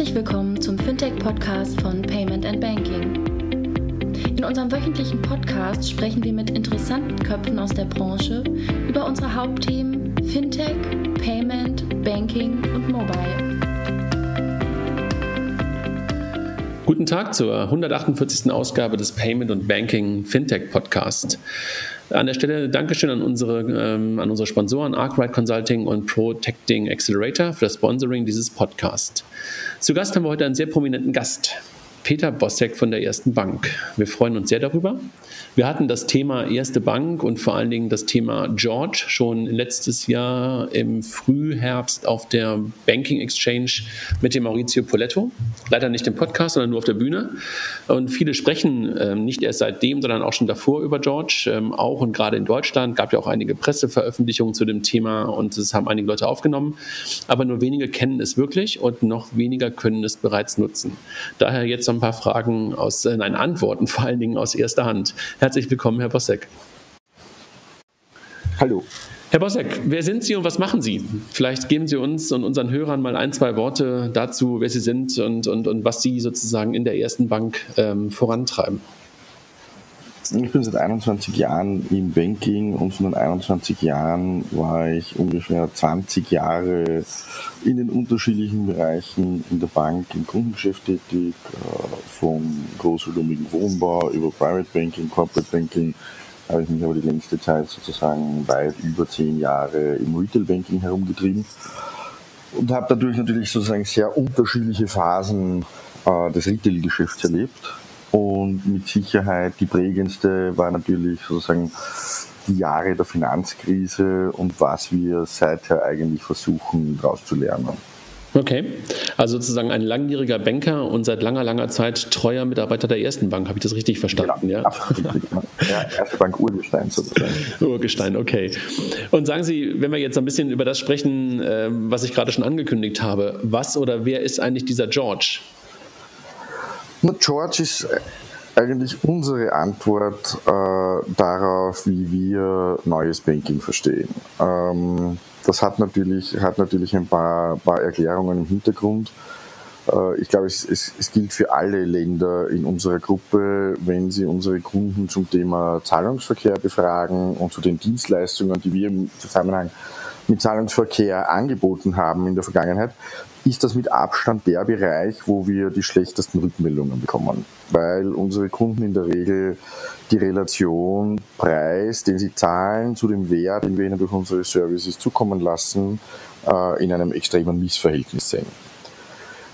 Herzlich willkommen zum Fintech-Podcast von Payment and Banking. In unserem wöchentlichen Podcast sprechen wir mit interessanten Köpfen aus der Branche über unsere Hauptthemen Fintech, Payment, Banking und Mobile. Guten Tag zur 148. Ausgabe des Payment und Banking Fintech Podcast. An der Stelle Dankeschön an unsere, ähm, an unsere Sponsoren Arkwright Consulting und Protecting Accelerator für das Sponsoring dieses Podcasts. Zu Gast haben wir heute einen sehr prominenten Gast. Peter Bossek von der Ersten Bank. Wir freuen uns sehr darüber. Wir hatten das Thema Erste Bank und vor allen Dingen das Thema George schon letztes Jahr im Frühherbst auf der Banking Exchange mit dem Maurizio Poletto. Leider nicht im Podcast, sondern nur auf der Bühne. Und viele sprechen ähm, nicht erst seitdem, sondern auch schon davor über George. Ähm, auch und gerade in Deutschland gab ja auch einige Presseveröffentlichungen zu dem Thema und es haben einige Leute aufgenommen. Aber nur wenige kennen es wirklich und noch weniger können es bereits nutzen. Daher jetzt so ein paar Fragen aus, äh, nein, Antworten vor allen Dingen aus erster Hand. Herzlich willkommen, Herr Bossek. Hallo. Herr Bossek, wer sind Sie und was machen Sie? Vielleicht geben Sie uns und unseren Hörern mal ein, zwei Worte dazu, wer Sie sind und, und, und was Sie sozusagen in der ersten Bank ähm, vorantreiben. Ich bin seit 21 Jahren im Banking und von den 21 Jahren war ich ungefähr 20 Jahre in den unterschiedlichen Bereichen in der Bank im Kundengeschäft tätig, äh, vom großvolumigen Wohnbau über Private Banking, Corporate Banking, habe ich mich aber die längste Zeit sozusagen weit über zehn Jahre im Retail Banking herumgetrieben. Und habe dadurch natürlich sozusagen sehr unterschiedliche Phasen äh, des Retail-Geschäfts erlebt und mit Sicherheit die prägendste war natürlich sozusagen die Jahre der Finanzkrise und was wir seither eigentlich versuchen daraus zu lernen. Okay, also sozusagen ein langjähriger Banker und seit langer, langer Zeit treuer Mitarbeiter der ersten Bank. Habe ich das richtig verstanden? Ja, ja? absolut richtig. Ja, erste Bank Urgestein sozusagen. Urgestein, okay. Und sagen Sie, wenn wir jetzt ein bisschen über das sprechen, ähm, was ich gerade schon angekündigt habe, was oder wer ist eigentlich dieser George? George ist eigentlich unsere Antwort äh, darauf, wie wir neues Banking verstehen. Ähm, das hat natürlich, hat natürlich ein paar, paar Erklärungen im Hintergrund. Äh, ich glaube, es, es, es, gilt für alle Länder in unserer Gruppe, wenn sie unsere Kunden zum Thema Zahlungsverkehr befragen und zu den Dienstleistungen, die wir im Zusammenhang mit Zahlungsverkehr angeboten haben in der Vergangenheit, ist das mit Abstand der Bereich, wo wir die schlechtesten Rückmeldungen bekommen, weil unsere Kunden in der Regel die Relation Preis, den sie zahlen, zu dem Wert, den wir ihnen durch unsere Services zukommen lassen, äh, in einem extremen Missverhältnis sehen.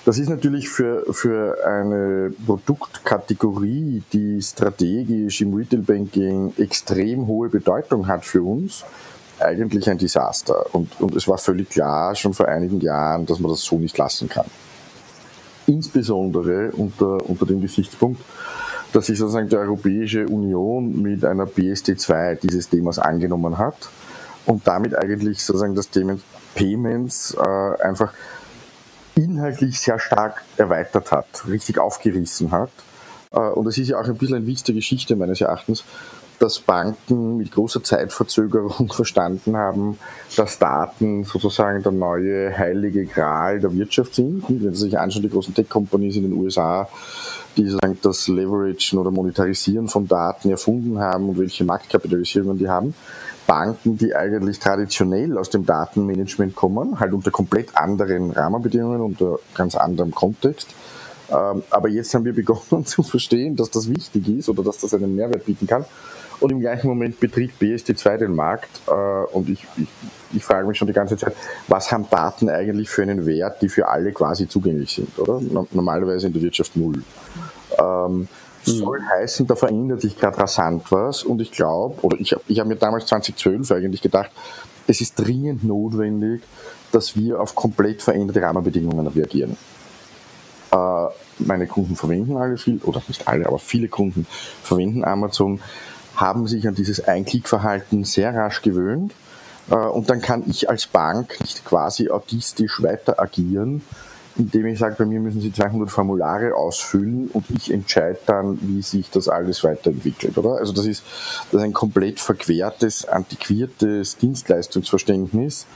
Das ist natürlich für, für eine Produktkategorie, die strategisch im Retail Banking extrem hohe Bedeutung hat für uns, eigentlich ein Desaster. Und, und es war völlig klar schon vor einigen Jahren, dass man das so nicht lassen kann. Insbesondere unter, unter dem Gesichtspunkt, dass sich sozusagen die Europäische Union mit einer PSD2 dieses Themas angenommen hat und damit eigentlich sozusagen das Thema Payments äh, einfach inhaltlich sehr stark erweitert hat, richtig aufgerissen hat. Äh, und es ist ja auch ein bisschen ein Witz der Geschichte meines Erachtens, dass Banken mit großer Zeitverzögerung verstanden haben, dass Daten sozusagen der neue heilige Gral der Wirtschaft sind. Wenn Sie sich anschauen, die großen Tech-Companies in den USA, die sozusagen das Leveragen oder Monetarisieren von Daten erfunden haben und welche Marktkapitalisierungen die haben. Banken, die eigentlich traditionell aus dem Datenmanagement kommen, halt unter komplett anderen Rahmenbedingungen, unter ganz anderem Kontext. Ähm, aber jetzt haben wir begonnen zu verstehen, dass das wichtig ist oder dass das einen Mehrwert bieten kann und im gleichen Moment betritt BSD2 den Markt äh, und ich, ich, ich frage mich schon die ganze Zeit, was haben Daten eigentlich für einen Wert, die für alle quasi zugänglich sind, oder? Normalerweise in der Wirtschaft null. Ähm, soll heißen, da verändert sich gerade rasant was und ich glaube, oder ich habe ich hab mir damals 2012 eigentlich gedacht, es ist dringend notwendig, dass wir auf komplett veränderte Rahmenbedingungen reagieren. Äh, meine Kunden verwenden alle viel, oder nicht alle, aber viele Kunden verwenden Amazon haben sich an dieses Einklickverhalten sehr rasch gewöhnt. Äh, und dann kann ich als Bank nicht quasi autistisch weiter agieren, indem ich sage, bei mir müssen Sie 200 Formulare ausfüllen und ich entscheide dann, wie sich das alles weiterentwickelt, oder? Also das ist, das ist ein komplett verquertes, antiquiertes Dienstleistungsverständnis,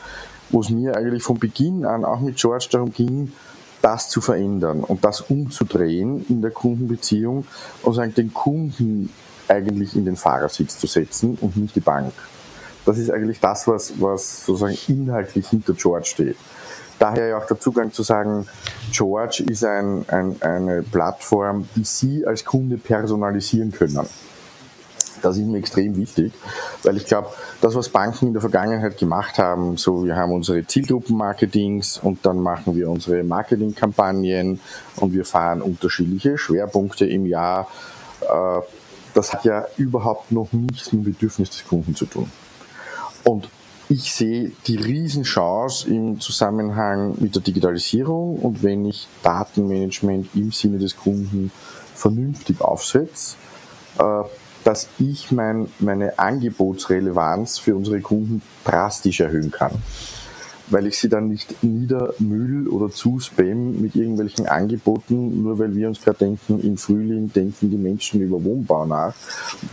wo es mir eigentlich von Beginn an auch mit George darum ging, das zu verändern und das umzudrehen in der Kundenbeziehung und sagen, den Kunden eigentlich in den Fahrersitz zu setzen und nicht die Bank. Das ist eigentlich das, was, was sozusagen inhaltlich hinter George steht. Daher ja auch der Zugang zu sagen, George ist ein, ein, eine Plattform, die Sie als Kunde personalisieren können. Das ist mir extrem wichtig, weil ich glaube, das, was Banken in der Vergangenheit gemacht haben, so wir haben unsere Zielgruppenmarketings und dann machen wir unsere Marketingkampagnen und wir fahren unterschiedliche Schwerpunkte im Jahr. Äh, das hat ja überhaupt noch nichts mit dem Bedürfnis des Kunden zu tun. Und ich sehe die Riesenchance im Zusammenhang mit der Digitalisierung und wenn ich Datenmanagement im Sinne des Kunden vernünftig aufsetze, äh, dass ich mein, meine Angebotsrelevanz für unsere Kunden drastisch erhöhen kann. Weil ich sie dann nicht niedermüll oder zuspam mit irgendwelchen Angeboten, nur weil wir uns gerade denken, im Frühling denken die Menschen über Wohnbau nach.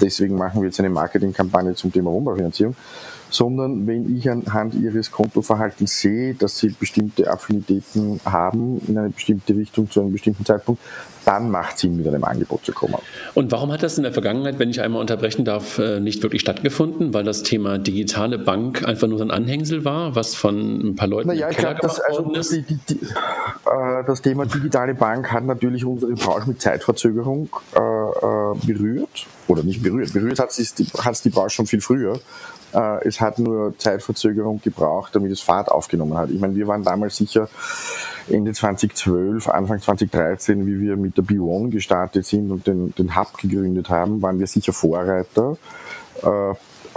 Deswegen machen wir jetzt eine Marketingkampagne zum Thema Wohnbaufinanzierung sondern wenn ich anhand ihres Kontoverhaltens sehe, dass sie bestimmte Affinitäten haben in eine bestimmte Richtung zu einem bestimmten Zeitpunkt, dann macht Sinn, mit einem Angebot zu kommen. Und warum hat das in der Vergangenheit, wenn ich einmal unterbrechen darf, äh, nicht wirklich stattgefunden? Weil das Thema digitale Bank einfach nur so ein Anhängsel war, was von ein paar Leuten naja, im Keller das, also die, die, die, äh, das Thema digitale Bank hat natürlich unsere Branche mit Zeitverzögerung äh, äh berührt. Oder nicht berührt. Berührt hat es die, die Branche schon viel früher. Äh, es hat nur Zeitverzögerung gebraucht, damit es Fahrt aufgenommen hat. Ich meine, wir waren damals sicher Ende 2012, Anfang 2013, wie wir mit der B1 gestartet sind und den, den Hub gegründet haben, waren wir sicher Vorreiter. Äh,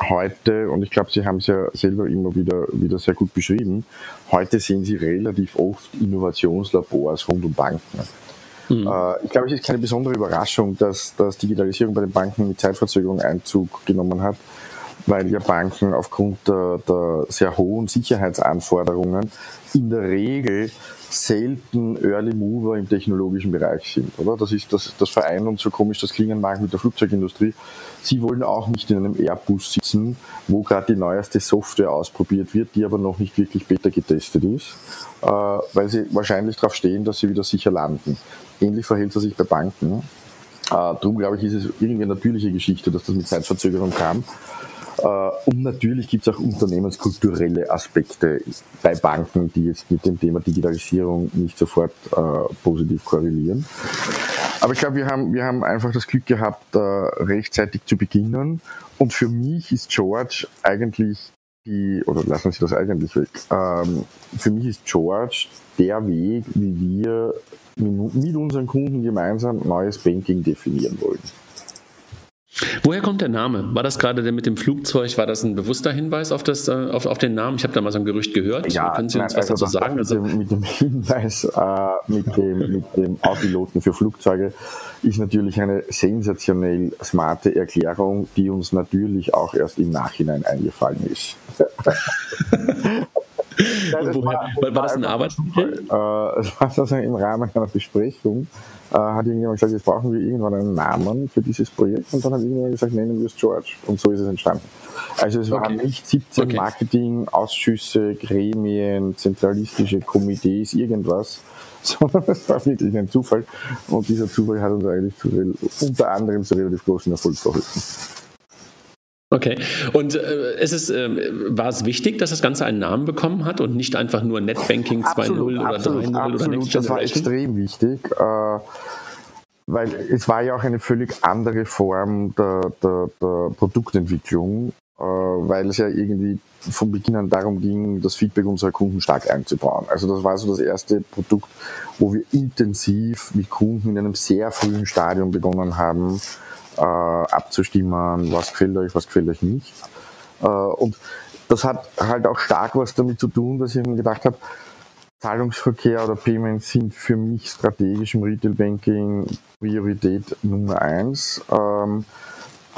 heute, und ich glaube, Sie haben es ja selber immer wieder, wieder sehr gut beschrieben, heute sehen Sie relativ oft Innovationslabors rund um Banken. Mhm. Äh, ich glaube, es ist keine besondere Überraschung, dass, dass Digitalisierung bei den Banken mit Zeitverzögerung Einzug genommen hat weil ja Banken aufgrund der, der sehr hohen Sicherheitsanforderungen in der Regel selten Early Mover im technologischen Bereich sind, oder? Das ist das, das Verein und so komisch das klingen mag mit der Flugzeugindustrie. Sie wollen auch nicht in einem Airbus sitzen, wo gerade die neueste Software ausprobiert wird, die aber noch nicht wirklich beta getestet ist, äh, weil sie wahrscheinlich darauf stehen, dass sie wieder sicher landen. Ähnlich verhält es sich bei Banken. Äh, darum glaube ich, ist es irgendwie eine natürliche Geschichte, dass das mit Zeitverzögerung kam. Äh, und natürlich gibt es auch unternehmenskulturelle Aspekte bei Banken, die jetzt mit dem Thema Digitalisierung nicht sofort äh, positiv korrelieren. Aber ich glaube, wir haben, wir haben einfach das Glück gehabt, äh, rechtzeitig zu beginnen. Und für mich ist George eigentlich die, oder lassen Sie das eigentlich weg, ähm, für mich ist George der Weg, wie wir mit unseren Kunden gemeinsam neues Banking definieren wollen. Woher kommt der Name? War das gerade der mit dem Flugzeug? War das ein bewusster Hinweis auf, das, äh, auf, auf den Namen? Ich habe da mal so ein Gerücht gehört. Ja, Können Sie uns nein, was also dazu sagen? Mit dem, mit dem Hinweis äh, mit, dem, mit dem Autopiloten für Flugzeuge ist natürlich eine sensationell smarte Erklärung, die uns natürlich auch erst im Nachhinein eingefallen ist. Nein, woher, war, war, das ein Arbeitsmittel? Äh, das war sozusagen im Rahmen einer Besprechung äh, hat irgendjemand gesagt, jetzt brauchen wir irgendwann einen Namen für dieses Projekt und dann hat irgendjemand gesagt, nennen wir es George und so ist es entstanden. Also es okay. waren nicht 17 okay. Marketingausschüsse, Gremien, zentralistische Komitees, irgendwas, sondern es war wirklich ein Zufall und dieser Zufall hat uns eigentlich zu, unter anderem zu relativ großen Erfolg verholfen. Okay. Und äh, ist es, äh, war es wichtig, dass das Ganze einen Namen bekommen hat und nicht einfach nur Netbanking 2.0 oder 3.0 oder Next Das war extrem wichtig, äh, weil es war ja auch eine völlig andere Form der, der, der Produktentwicklung, äh, weil es ja irgendwie von Beginn an darum ging, das Feedback unserer Kunden stark einzubauen. Also das war so das erste Produkt, wo wir intensiv mit Kunden in einem sehr frühen Stadium begonnen haben, äh, abzustimmen, was gefällt euch, was gefällt euch nicht. Äh, und das hat halt auch stark was damit zu tun, dass ich mir gedacht habe, Zahlungsverkehr oder Payments sind für mich strategisch im Retail Banking Priorität Nummer eins. Ähm,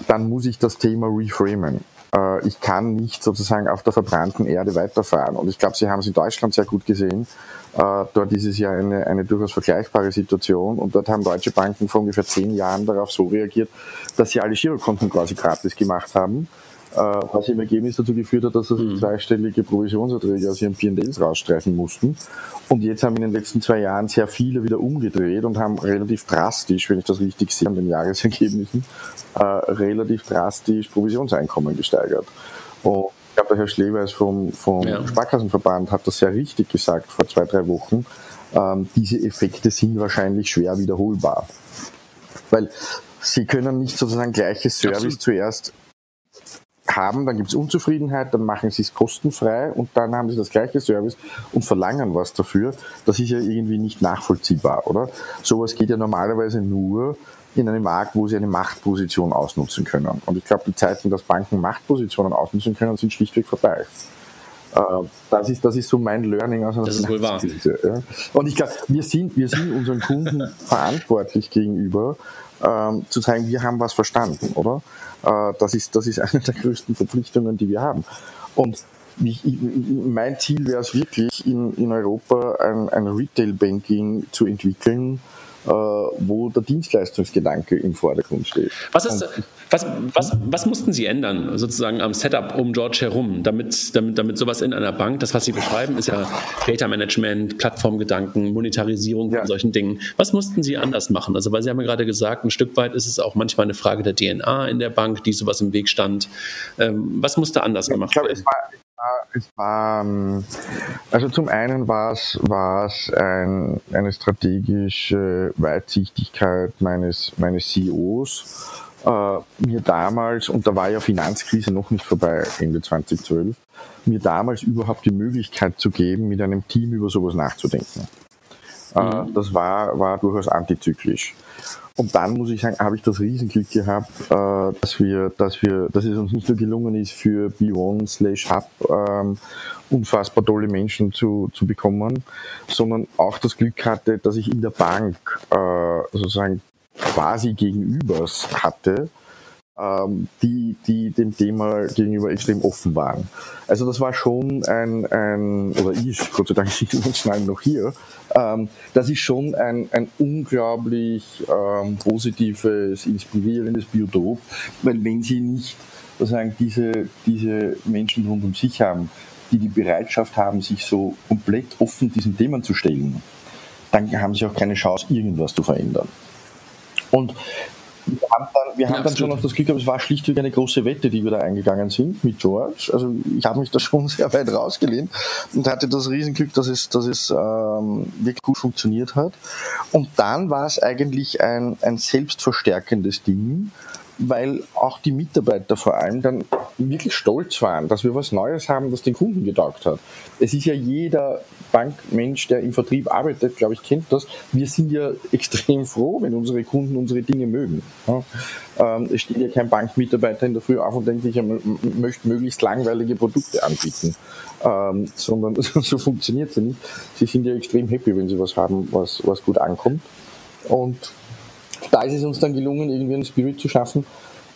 dann muss ich das Thema reframen. Äh, ich kann nicht sozusagen auf der verbrannten Erde weiterfahren. Und ich glaube, Sie haben es in Deutschland sehr gut gesehen. Äh, dort ist es ja eine, eine durchaus vergleichbare Situation und dort haben deutsche Banken vor ungefähr zehn Jahren darauf so reagiert, dass sie alle Girokonten quasi gratis gemacht haben was im Ergebnis dazu geführt hat, dass sie mhm. zweistellige Provisionserträge aus ihren P&Ls rausstreichen mussten. Und jetzt haben in den letzten zwei Jahren sehr viele wieder umgedreht und haben relativ drastisch, wenn ich das richtig sehe an den Jahresergebnissen, äh, relativ drastisch Provisionseinkommen gesteigert. Und ich glaube, der Herr Schleweis vom, vom ja. Sparkassenverband hat das sehr richtig gesagt vor zwei, drei Wochen. Ähm, diese Effekte sind wahrscheinlich schwer wiederholbar. Weil Sie können nicht sozusagen gleiches Service Absolut. zuerst haben, dann gibt es Unzufriedenheit, dann machen sie es kostenfrei und dann haben sie das gleiche Service und verlangen was dafür. Das ist ja irgendwie nicht nachvollziehbar, oder? Sowas geht ja normalerweise nur in einem Markt, wo sie eine Machtposition ausnutzen können. Und ich glaube, die Zeiten, dass Banken Machtpositionen ausnutzen können, sind schlichtweg vorbei. Äh, das ist, das ist so mein Learning aus einer Das ist wohl wahr. Ja. Und ich glaube, wir sind, wir sind unseren Kunden verantwortlich gegenüber, ähm, zu zeigen, wir haben was verstanden, oder? Äh, das, ist, das ist eine der größten Verpflichtungen, die wir haben. Und ich, mein Ziel wäre es wirklich, in, in Europa ein, ein Retail-Banking zu entwickeln, wo der Dienstleistungsgedanke im Vordergrund steht. Was, ist, was, was, was mussten Sie ändern, sozusagen am Setup um George herum, damit, damit, damit sowas in einer Bank, das, was Sie beschreiben, ist ja Data Management, Plattformgedanken, Monetarisierung von ja. solchen Dingen. Was mussten Sie anders machen? Also, weil Sie haben ja gerade gesagt, ein Stück weit ist es auch manchmal eine Frage der DNA in der Bank, die sowas im Weg stand. Ähm, was musste anders gemacht werden? Es war, ähm, also zum einen war es, war es ein, eine strategische Weitsichtigkeit meines, meines CEOs, äh, mir damals, und da war ja Finanzkrise noch nicht vorbei, Ende 2012, mir damals überhaupt die Möglichkeit zu geben, mit einem Team über sowas nachzudenken. Äh, mhm. das war, war durchaus antizyklisch. Und dann muss ich sagen, habe ich das Riesenglück gehabt, äh, dass wir, dass wir, dass es uns nicht nur gelungen ist, für B1 slash Hub ähm, unfassbar tolle Menschen zu, zu bekommen, sondern auch das Glück hatte, dass ich in der Bank äh, sozusagen quasi Gegenübers hatte, ähm, die, die dem Thema gegenüber extrem offen waren. Also das war schon ein, ein oder ist, Gott sei Dank sind die noch hier, ähm, das ist schon ein, ein unglaublich ähm, positives, inspirierendes Biotop, weil wenn sie nicht sozusagen diese, diese Menschen rund um sich haben, die die Bereitschaft haben, sich so komplett offen diesen Themen zu stellen, dann haben sie auch keine Chance, irgendwas zu verändern. Und wir haben dann, wir haben dann schon noch das Glück gehabt, es war schlichtweg eine große Wette, die wir da eingegangen sind mit George. Also ich habe mich da schon sehr weit rausgelehnt und hatte das Riesenglück, dass es, dass es ähm, wirklich gut funktioniert hat. Und dann war es eigentlich ein, ein selbstverstärkendes Ding, weil auch die Mitarbeiter vor allem dann wirklich stolz waren, dass wir was Neues haben, das den Kunden getaugt hat. Es ist ja jeder Bankmensch, der im Vertrieb arbeitet, glaube ich, kennt das. Wir sind ja extrem froh, wenn unsere Kunden unsere Dinge mögen. Ähm, es steht ja kein Bankmitarbeiter in der Früh auf und denkt, ich möchte möglichst langweilige Produkte anbieten, ähm, sondern so funktioniert es ja nicht. Sie sind ja extrem happy, wenn sie was haben, was, was gut ankommt. Und da ist es uns dann gelungen, irgendwie einen Spirit zu schaffen,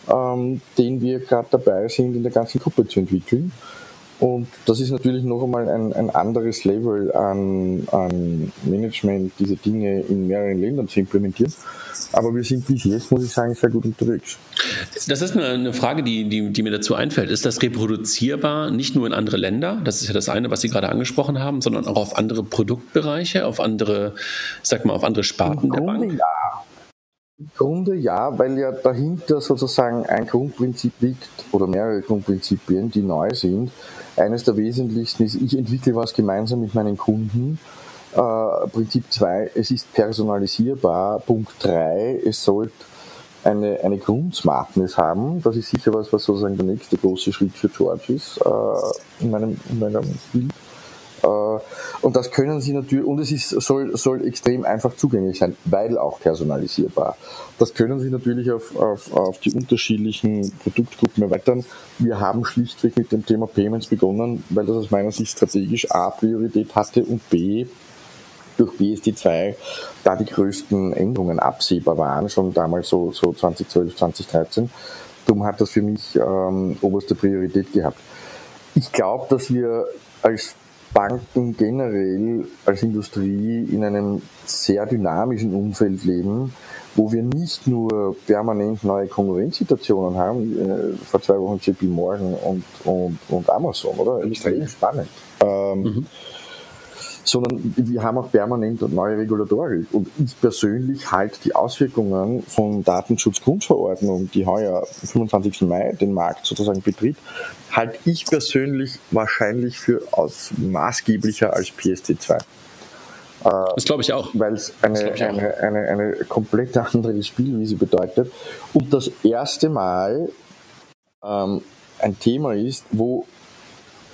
ähm, den wir gerade dabei sind, in der ganzen Gruppe zu entwickeln. Und das ist natürlich noch einmal ein, ein anderes Level an, an Management, diese Dinge in mehreren Ländern zu implementieren. Aber wir sind bis jetzt, muss ich sagen, sehr gut unterwegs. Das ist eine Frage, die, die, die mir dazu einfällt. Ist das reproduzierbar nicht nur in andere Länder? Das ist ja das eine, was Sie gerade angesprochen haben, sondern auch auf andere Produktbereiche, auf andere, sag mal, auf andere Sparten der Bank? Ja. Im Grunde ja, weil ja dahinter sozusagen ein Grundprinzip liegt oder mehrere Grundprinzipien, die neu sind. Eines der wesentlichsten ist, ich entwickle was gemeinsam mit meinen Kunden. Äh, Prinzip 2, es ist personalisierbar. Punkt 3, es sollte eine, eine Grundsmartness haben. Das ist sicher was, was sozusagen der nächste große Schritt für George ist äh, in, meinem, in meinem Bild. Äh, und das können Sie natürlich, und es ist, soll, soll extrem einfach zugänglich sein, weil auch personalisierbar. Das können Sie natürlich auf, auf, auf die unterschiedlichen Produktgruppen erweitern. Wir haben schlichtweg mit dem Thema Payments begonnen, weil das aus meiner Sicht strategisch A Priorität hatte und B durch BSD2 da die größten Änderungen absehbar waren, schon damals so, so 2012, 2013. Darum hat das für mich ähm, oberste Priorität gehabt. Ich glaube, dass wir als Banken generell als Industrie in einem sehr dynamischen Umfeld leben, wo wir nicht nur permanent neue Konkurrenzsituationen haben, äh, vor zwei Wochen JP Morgan und, und, und Amazon, oder? Extrem spannend. Ähm, mhm. Sondern wir haben auch permanent neue Regulatorik. Und ich persönlich halte die Auswirkungen von Datenschutzgrundverordnung, die heuer 25. Mai den Markt sozusagen betritt, halte ich persönlich wahrscheinlich für aus maßgeblicher als PSD2. Das glaube ich auch. Weil es eine, eine, eine, eine komplett andere Spielwiese bedeutet. Und das erste Mal ähm, ein Thema ist, wo,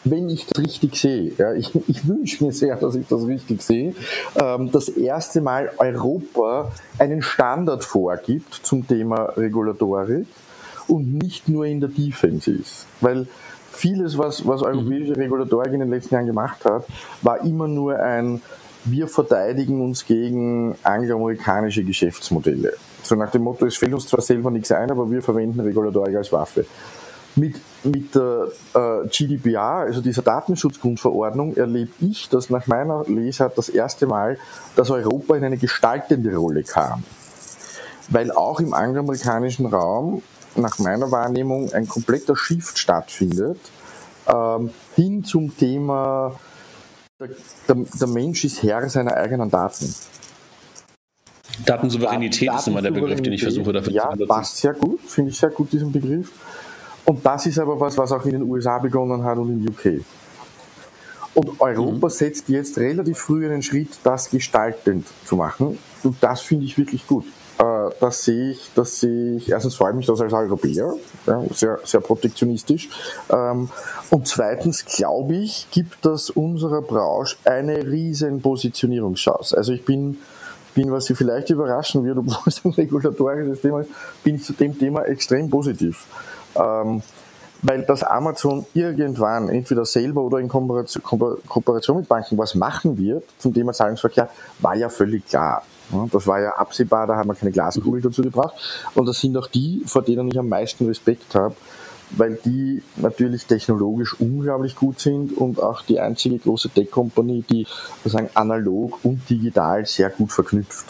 wenn ich das richtig sehe, ja, ich, ich wünsche mir sehr, dass ich das richtig sehe, ähm, das erste Mal Europa einen Standard vorgibt zum Thema Regulatorik und nicht nur in der Defense ist. Weil vieles, was, was europäische Regulatorik in den letzten Jahren gemacht hat, war immer nur ein wir verteidigen uns gegen angloamerikanische Geschäftsmodelle. So nach dem Motto, es fällt uns zwar selber nichts ein, aber wir verwenden Regulatorik als Waffe. Mit, mit der äh, GDPR, also dieser Datenschutzgrundverordnung, erlebe ich, dass nach meiner Lesart das erste Mal, dass Europa in eine gestaltende Rolle kam. Weil auch im angloamerikanischen Raum, nach meiner Wahrnehmung, ein kompletter Shift stattfindet, ähm, hin zum Thema der, der, Mensch ist Herr seiner eigenen Daten. Datensouveränität Daten ist immer der Begriff, den ich versuche dafür ja, zu benutzen. Ja, passt sehr gut, finde ich sehr gut, diesen Begriff. Und das ist aber was, was auch in den USA begonnen hat und in UK. Und Europa mhm. setzt jetzt relativ früh einen Schritt, das gestaltend zu machen. Und das finde ich wirklich gut. Äh, das sehe ich, das sehe ich, erstens freue ich mich das als Europäer, sehr, sehr protektionistisch. Ähm, und zweitens glaube ich, gibt das unserer Branche eine riesen Positionierungschance. Also ich bin, bin, was Sie vielleicht überraschen wird, obwohl es ein regulatorisches Thema ist, bin ich zu dem Thema extrem positiv. Ähm, weil das Amazon irgendwann entweder selber oder in Kooperation mit Banken was machen wird zum Thema Zahlungsverkehr, war ja völlig klar. Das war ja absehbar, da haben wir keine Glaskugel dazu gebracht. Und das sind auch die, vor denen ich am meisten Respekt habe, weil die natürlich technologisch unglaublich gut sind und auch die einzige große Tech-Company, die sozusagen analog und digital sehr gut verknüpft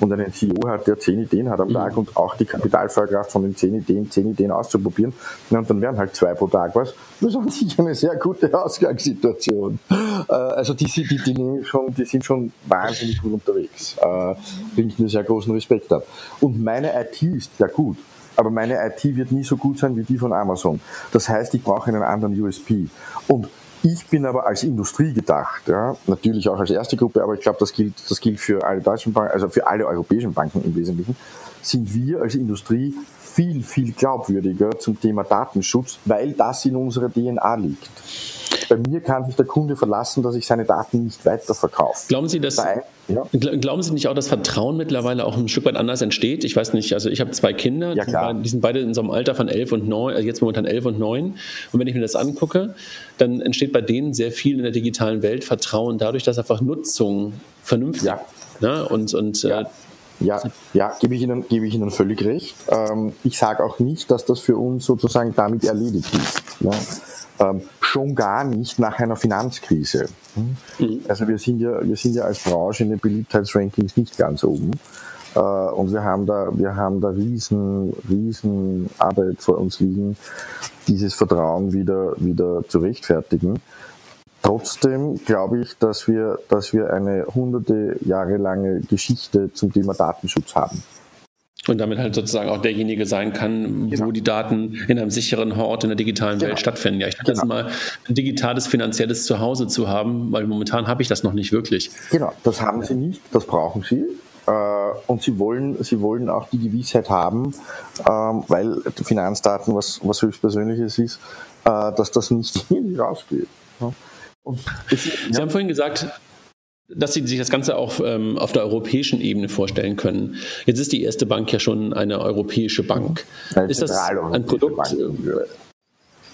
und einen CEO hat, der zehn Ideen hat am mhm. Tag und auch die Kapitalfeuerkraft von den zehn Ideen, zehn Ideen auszuprobieren. und dann wären halt zwei pro Tag was. Das ist an sich eine sehr gute Ausgangssituation. Äh, also die, die, die, schon, die sind schon wahnsinnig gut unterwegs. Äh, bringt mir sehr großen Respekt ab. Und meine IT ist ja gut. Aber meine IT wird nie so gut sein wie die von Amazon. Das heißt, ich brauche einen anderen USP. Und ich bin aber als Industrie gedacht, ja, natürlich auch als erste Gruppe, aber ich glaube, das gilt, das gilt für alle deutschen Banken, also für alle europäischen Banken im Wesentlichen, sind wir als Industrie viel, viel glaubwürdiger zum Thema Datenschutz, weil das in unserer DNA liegt. Bei mir kann sich der Kunde verlassen, dass ich seine Daten nicht weiterverkaufe. Glauben Sie, dass, Bei, ja. glauben Sie nicht auch, dass Vertrauen mittlerweile auch ein Stück weit anders entsteht? Ich weiß nicht, also ich habe zwei Kinder, ja, die sind beide in so einem Alter von elf und neun, also jetzt momentan elf und neun. Und wenn ich mir das angucke, dann entsteht bei denen sehr viel in der digitalen Welt Vertrauen dadurch, dass einfach Nutzung vernünftig ja. Ne? und, und ja. Äh, ja, ja, gebe ich Ihnen, gebe ich Ihnen völlig recht. Ähm, ich sage auch nicht, dass das für uns sozusagen damit erledigt ist. Ja. Ähm, schon gar nicht nach einer Finanzkrise. Mhm. Also wir sind ja, wir sind ja als Branche in den Beliebtheitsrankings nicht ganz oben. Äh, und wir haben da, wir haben da riesen, riesen Arbeit vor uns liegen, dieses Vertrauen wieder, wieder zu rechtfertigen. Trotzdem glaube ich, dass wir, dass wir eine hunderte Jahre lange Geschichte zum Thema Datenschutz haben. Und damit halt sozusagen auch derjenige sein kann, genau. wo die Daten in einem sicheren Ort in der digitalen genau. Welt stattfinden. Ja, ich dachte, genau. das mal ein digitales, finanzielles Zuhause zu haben, weil momentan habe ich das noch nicht wirklich. Genau, das haben Sie nicht, das brauchen Sie. Äh, und Sie wollen, Sie wollen auch die Gewissheit haben, ähm, weil Finanzdaten was, was höchstpersönliches ist, äh, dass das nicht rausgeht. Sie haben vorhin gesagt, dass Sie sich das Ganze auch ähm, auf der europäischen Ebene vorstellen können. Jetzt ist die erste Bank ja schon eine europäische Bank. Eine ist das ein Produkt? Bank,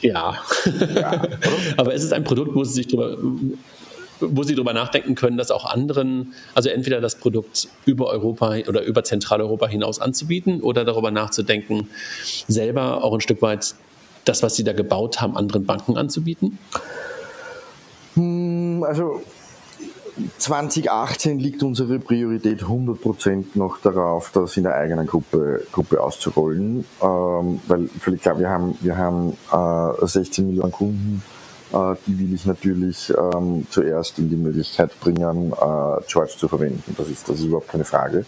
ja. ja Aber ist es ein Produkt, wo Sie sich drüber, wo Sie darüber nachdenken können, das auch anderen, also entweder das Produkt über Europa oder über Zentraleuropa hinaus anzubieten oder darüber nachzudenken, selber auch ein Stück weit das, was Sie da gebaut haben, anderen Banken anzubieten? Hm, also 2018 liegt unsere Priorität 100% noch darauf, das in der eigenen Gruppe, Gruppe auszurollen, ähm, weil völlig klar, wir haben, wir haben äh, 16 Millionen Kunden, äh, die will ich natürlich ähm, zuerst in die Möglichkeit bringen, äh, George zu verwenden. Das ist, das ist überhaupt keine Frage.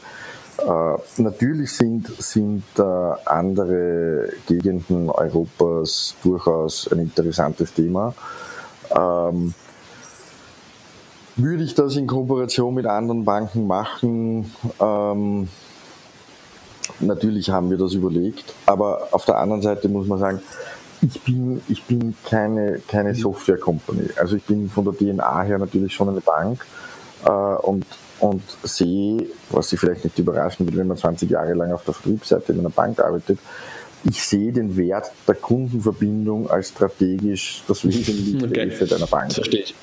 Äh, natürlich sind, sind äh, andere Gegenden Europas durchaus ein interessantes Thema. Ähm, würde ich das in Kooperation mit anderen Banken machen? Ähm, natürlich haben wir das überlegt, aber auf der anderen Seite muss man sagen, ich bin, ich bin keine, keine Software-Company. Also ich bin von der DNA her natürlich schon eine Bank äh, und, und sehe, was Sie vielleicht nicht überraschen wird, wenn man 20 Jahre lang auf der Vertriebsseite in einer Bank arbeitet, ich sehe den Wert der Kundenverbindung als strategisch das wesentliche okay. für deiner Bank. Verstehe ich.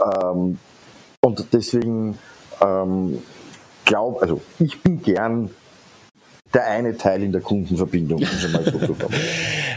Ähm, und deswegen ähm, glaube, also ich bin gern der eine Teil in der Kundenverbindung, so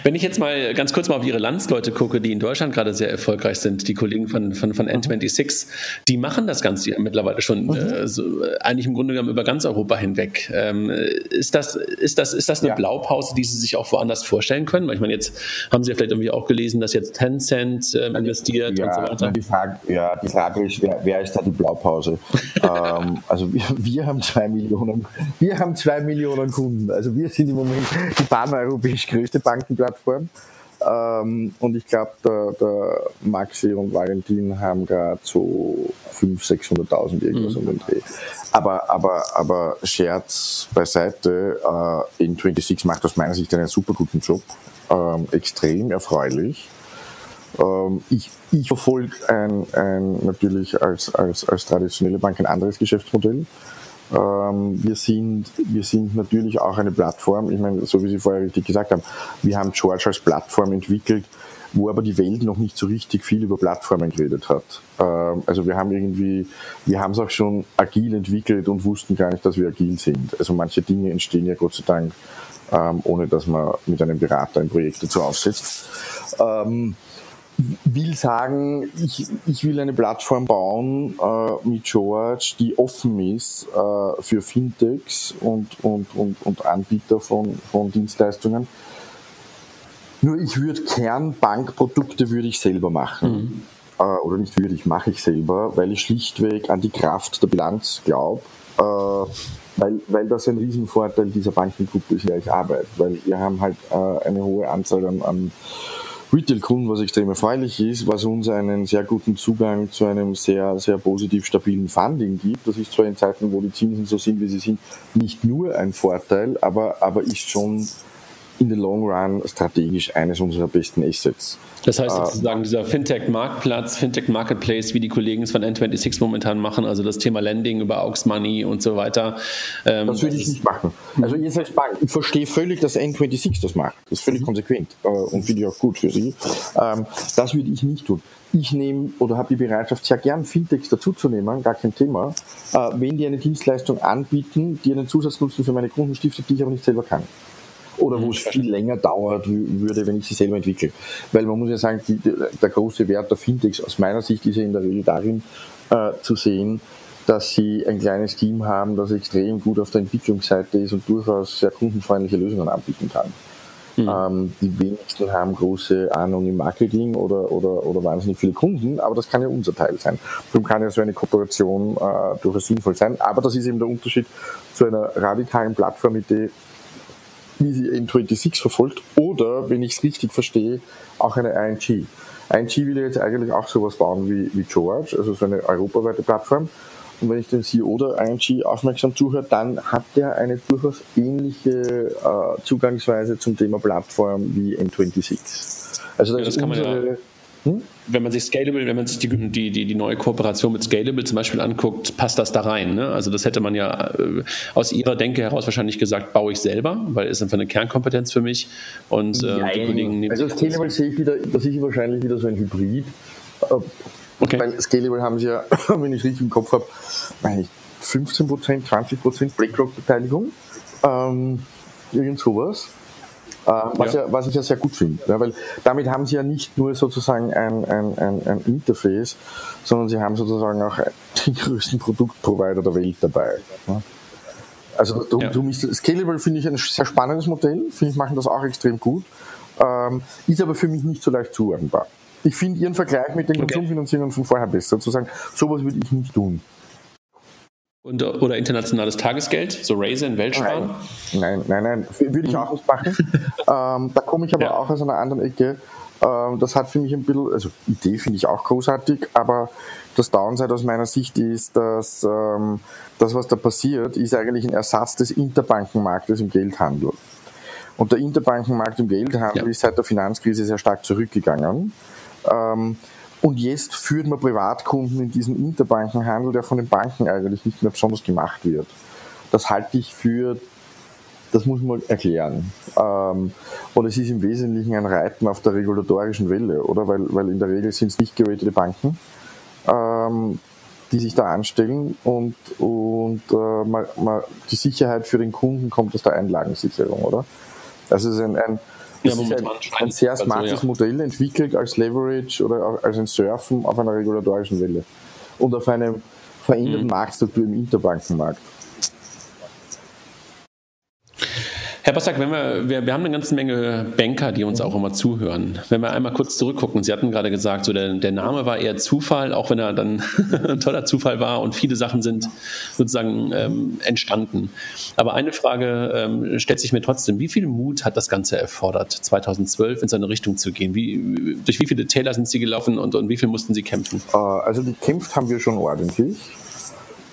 Wenn ich jetzt mal ganz kurz mal auf Ihre Landsleute gucke, die in Deutschland gerade sehr erfolgreich sind, die Kollegen von, von, von N26, die machen das Ganze ja mittlerweile schon mhm. äh, so, eigentlich im Grunde genommen über ganz Europa hinweg. Ähm, ist, das, ist, das, ist das eine ja. Blaupause, die Sie sich auch woanders vorstellen können? Weil ich meine, jetzt haben Sie ja vielleicht irgendwie auch gelesen, dass jetzt Tencent äh, investiert ja, und so weiter. Die Frage, ja, die Frage ist, wer, wer ist da die Blaupause? ähm, also wir, wir haben zwei Millionen, wir haben zwei Millionen Kunden Kunden. Also wir sind im Moment die paneuropäisch größte Bankenplattform. Ähm, und ich glaube, der, der, Maxi und Valentin haben gerade so 500.000, 600.000 irgendwas mhm. um den Dreh. Aber, aber, aber Scherz beiseite, äh, N26 macht aus meiner Sicht einen super guten Job. Ähm, extrem erfreulich. Ähm, ich, ich verfolge ein, ein, natürlich als, als, als traditionelle Bank ein anderes Geschäftsmodell. Ähm, wir, sind, wir sind natürlich auch eine Plattform, ich meine, so wie Sie vorher richtig gesagt haben, wir haben George als Plattform entwickelt, wo aber die Welt noch nicht so richtig viel über Plattformen geredet hat. Ähm, also wir haben irgendwie, wir haben es auch schon agil entwickelt und wussten gar nicht, dass wir agil sind. Also manche Dinge entstehen ja Gott sei Dank, ähm, ohne dass man mit einem Berater ein Projekt dazu aufsetzt will sagen, ich, ich will eine Plattform bauen äh, mit George, die offen ist äh, für Fintechs und, und, und, und Anbieter von, von Dienstleistungen. Nur ich würde Kernbankprodukte würde ich selber machen. Mhm. Äh, oder nicht würde ich, mache ich selber, weil ich schlichtweg an die Kraft der Bilanz glaube. Äh, weil, weil das ein Riesenvorteil dieser Bankengruppe ist, in der ich arbeite. Weil wir haben halt äh, eine hohe Anzahl an, an Retail-Kunden, was extrem erfreulich ist, was uns einen sehr guten Zugang zu einem sehr, sehr positiv stabilen Funding gibt. Das ist zwar in Zeiten, wo die Zinsen so sind, wie sie sind, nicht nur ein Vorteil, aber, aber ist schon in the long run strategisch eines unserer besten Assets. Das heißt ähm, sozusagen dieser Fintech-Marktplatz, Fintech-Marketplace, wie die Kollegen es von N26 momentan machen, also das Thema Lending über Aux Money und so weiter. Ähm, das würde ich nicht machen. Also jetzt als Bank, ich verstehe völlig, dass N26 das macht. Das ist völlig mhm. konsequent äh, und finde ich auch gut für sie. Ähm, das würde ich nicht tun. Ich nehme oder habe die Bereitschaft, sehr gern Fintechs dazuzunehmen, gar kein Thema, äh, wenn die eine Dienstleistung anbieten, die einen Zusatznutzen für meine Kunden stiftet, die ich aber nicht selber kann oder wo es viel länger dauert würde, wenn ich sie selber entwickle. Weil man muss ja sagen, die, der große Wert der Fintechs aus meiner Sicht ist ja in der Regel darin äh, zu sehen, dass sie ein kleines Team haben, das extrem gut auf der Entwicklungsseite ist und durchaus sehr kundenfreundliche Lösungen anbieten kann. Mhm. Ähm, die wenigsten haben große Ahnung im Marketing oder, oder, oder wahnsinnig viele Kunden, aber das kann ja unser Teil sein. Darum kann ja so eine Kooperation äh, durchaus sinnvoll sein. Aber das ist eben der Unterschied zu einer radikalen Plattformidee, wie sie N26 verfolgt oder, wenn ich es richtig verstehe, auch eine ING. ING will jetzt eigentlich auch sowas bauen wie, wie George, also so eine europaweite Plattform. Und wenn ich den CEO der ING aufmerksam zuhöre, dann hat der eine durchaus ähnliche äh, Zugangsweise zum Thema Plattform wie N26. Also das, ja, das ist unsere? Wenn man sich Scalable, wenn man sich die, die, die, die, neue Kooperation mit Scalable zum Beispiel anguckt, passt das da rein. Ne? Also das hätte man ja äh, aus ihrer Denke heraus wahrscheinlich gesagt, baue ich selber, weil es einfach eine Kernkompetenz für mich. Und äh, die Kollegen nehmen Also Scalable sehe ich wieder, das ist wahrscheinlich wieder so ein Hybrid. Äh, okay. Weil Scalable haben sie ja, wenn ich richtig im Kopf habe, 15%, 20% BlackRock-Beteiligung. Ähm, irgend sowas. Äh, was, ja. ja. was ich ja sehr gut finde, ja, weil damit haben sie ja nicht nur sozusagen ein, ein, ein, ein Interface, sondern sie haben sozusagen auch den größten Produktprovider der Welt dabei. Ja. Also darum, ja. darum Scalable finde ich ein sehr spannendes Modell, finde ich machen das auch extrem gut, ähm, ist aber für mich nicht so leicht zuordnenbar. Ich finde Ihren Vergleich mit den okay. Konsumfinanzierungen von vorher besser, zu sagen, sowas würde ich nicht tun. Und, oder internationales Tagesgeld, so Raise in Weltsparen? Nein, nein, nein, nein, würde ich auch nicht machen. ähm, da komme ich aber ja. auch aus einer anderen Ecke. Ähm, das hat für mich ein bisschen, also Idee finde ich auch großartig, aber das Downside aus meiner Sicht ist, dass ähm, das, was da passiert, ist eigentlich ein Ersatz des Interbankenmarktes im Geldhandel. Und der Interbankenmarkt im Geldhandel ja. ist seit der Finanzkrise sehr stark zurückgegangen. Ähm, und jetzt führt man Privatkunden in diesen Interbankenhandel, der von den Banken eigentlich nicht mehr besonders gemacht wird. Das halte ich für, das muss man erklären. Ähm, und es ist im Wesentlichen ein Reiten auf der regulatorischen Welle, oder? Weil, weil in der Regel sind es nicht geratete Banken, ähm, die sich da anstellen und, und äh, man, man, die Sicherheit für den Kunden kommt aus der Einlagensicherung, oder? Also es ist ein, ein das ja, ist ein, ein, sehr smartes also, ja. Modell, entwickelt als Leverage oder als ein Surfen auf einer regulatorischen Welle und auf einem veränderten mhm. Marktstruktur im Interbankenmarkt. Herr Bossack, wenn wir, wir, wir haben eine ganze Menge Banker, die uns auch immer zuhören. Wenn wir einmal kurz zurückgucken, Sie hatten gerade gesagt, so der, der Name war eher Zufall, auch wenn er dann ein toller Zufall war und viele Sachen sind sozusagen ähm, entstanden. Aber eine Frage ähm, stellt sich mir trotzdem, wie viel Mut hat das Ganze erfordert, 2012 in seine Richtung zu gehen? Wie, durch wie viele Täler sind Sie gelaufen und, und wie viel mussten Sie kämpfen? Äh, also gekämpft haben wir schon ordentlich,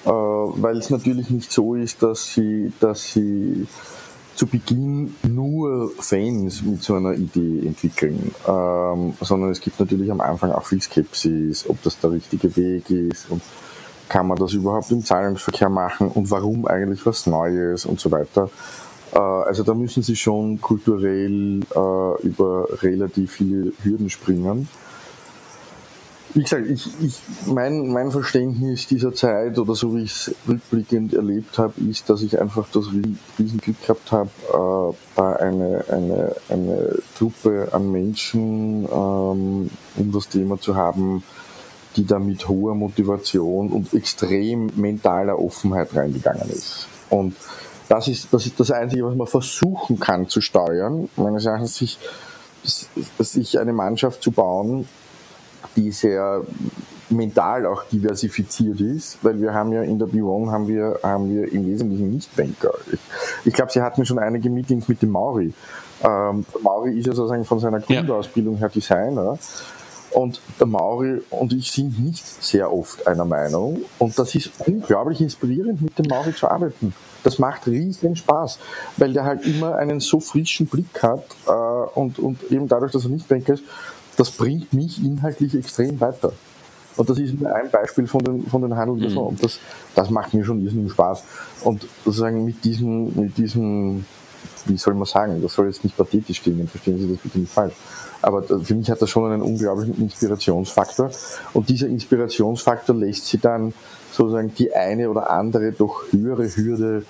äh, weil es natürlich nicht so ist, dass Sie, dass Sie zu Beginn nur Fans mit so einer Idee entwickeln, ähm, sondern es gibt natürlich am Anfang auch viel Skepsis, ob das der richtige Weg ist und kann man das überhaupt im Zahlungsverkehr machen und warum eigentlich was Neues und so weiter. Äh, also da müssen sie schon kulturell äh, über relativ viele Hürden springen wie gesagt, ich, ich, mein, mein Verständnis dieser Zeit oder so wie ich es rückblickend erlebt habe, ist, dass ich einfach das Riesenglück gehabt habe, äh, da eine, eine, eine Truppe an Menschen ähm, um das Thema zu haben, die da mit hoher Motivation und extrem mentaler Offenheit reingegangen ist. Und das ist, das ist das Einzige, was man versuchen kann zu steuern, meines Erachtens, sich, sich eine Mannschaft zu bauen, die sehr mental auch diversifiziert ist, weil wir haben ja in der B1 haben wir, haben wir im Wesentlichen nicht Banker. Ich, ich glaube, Sie hatten schon einige Meetings mit dem Mauri. Ähm, der Mauri ist ja sozusagen von seiner Grundausbildung her Designer. Und der Mauri und ich sind nicht sehr oft einer Meinung. Und das ist unglaublich inspirierend, mit dem Mauri zu arbeiten. Das macht riesen Spaß, weil der halt immer einen so frischen Blick hat äh, und, und eben dadurch, dass er nicht Banker ist, das bringt mich inhaltlich extrem weiter. Und das ist nur ein Beispiel von den, von den Handeln. Mhm. Und das, das macht mir schon irrsinnig Spaß. Und sozusagen mit diesem, mit diesem, wie soll man sagen, das soll jetzt nicht pathetisch klingen, verstehen Sie das bitte nicht falsch. Aber für mich hat das schon einen unglaublichen Inspirationsfaktor. Und dieser Inspirationsfaktor lässt sie dann sozusagen die eine oder andere doch höhere Hürde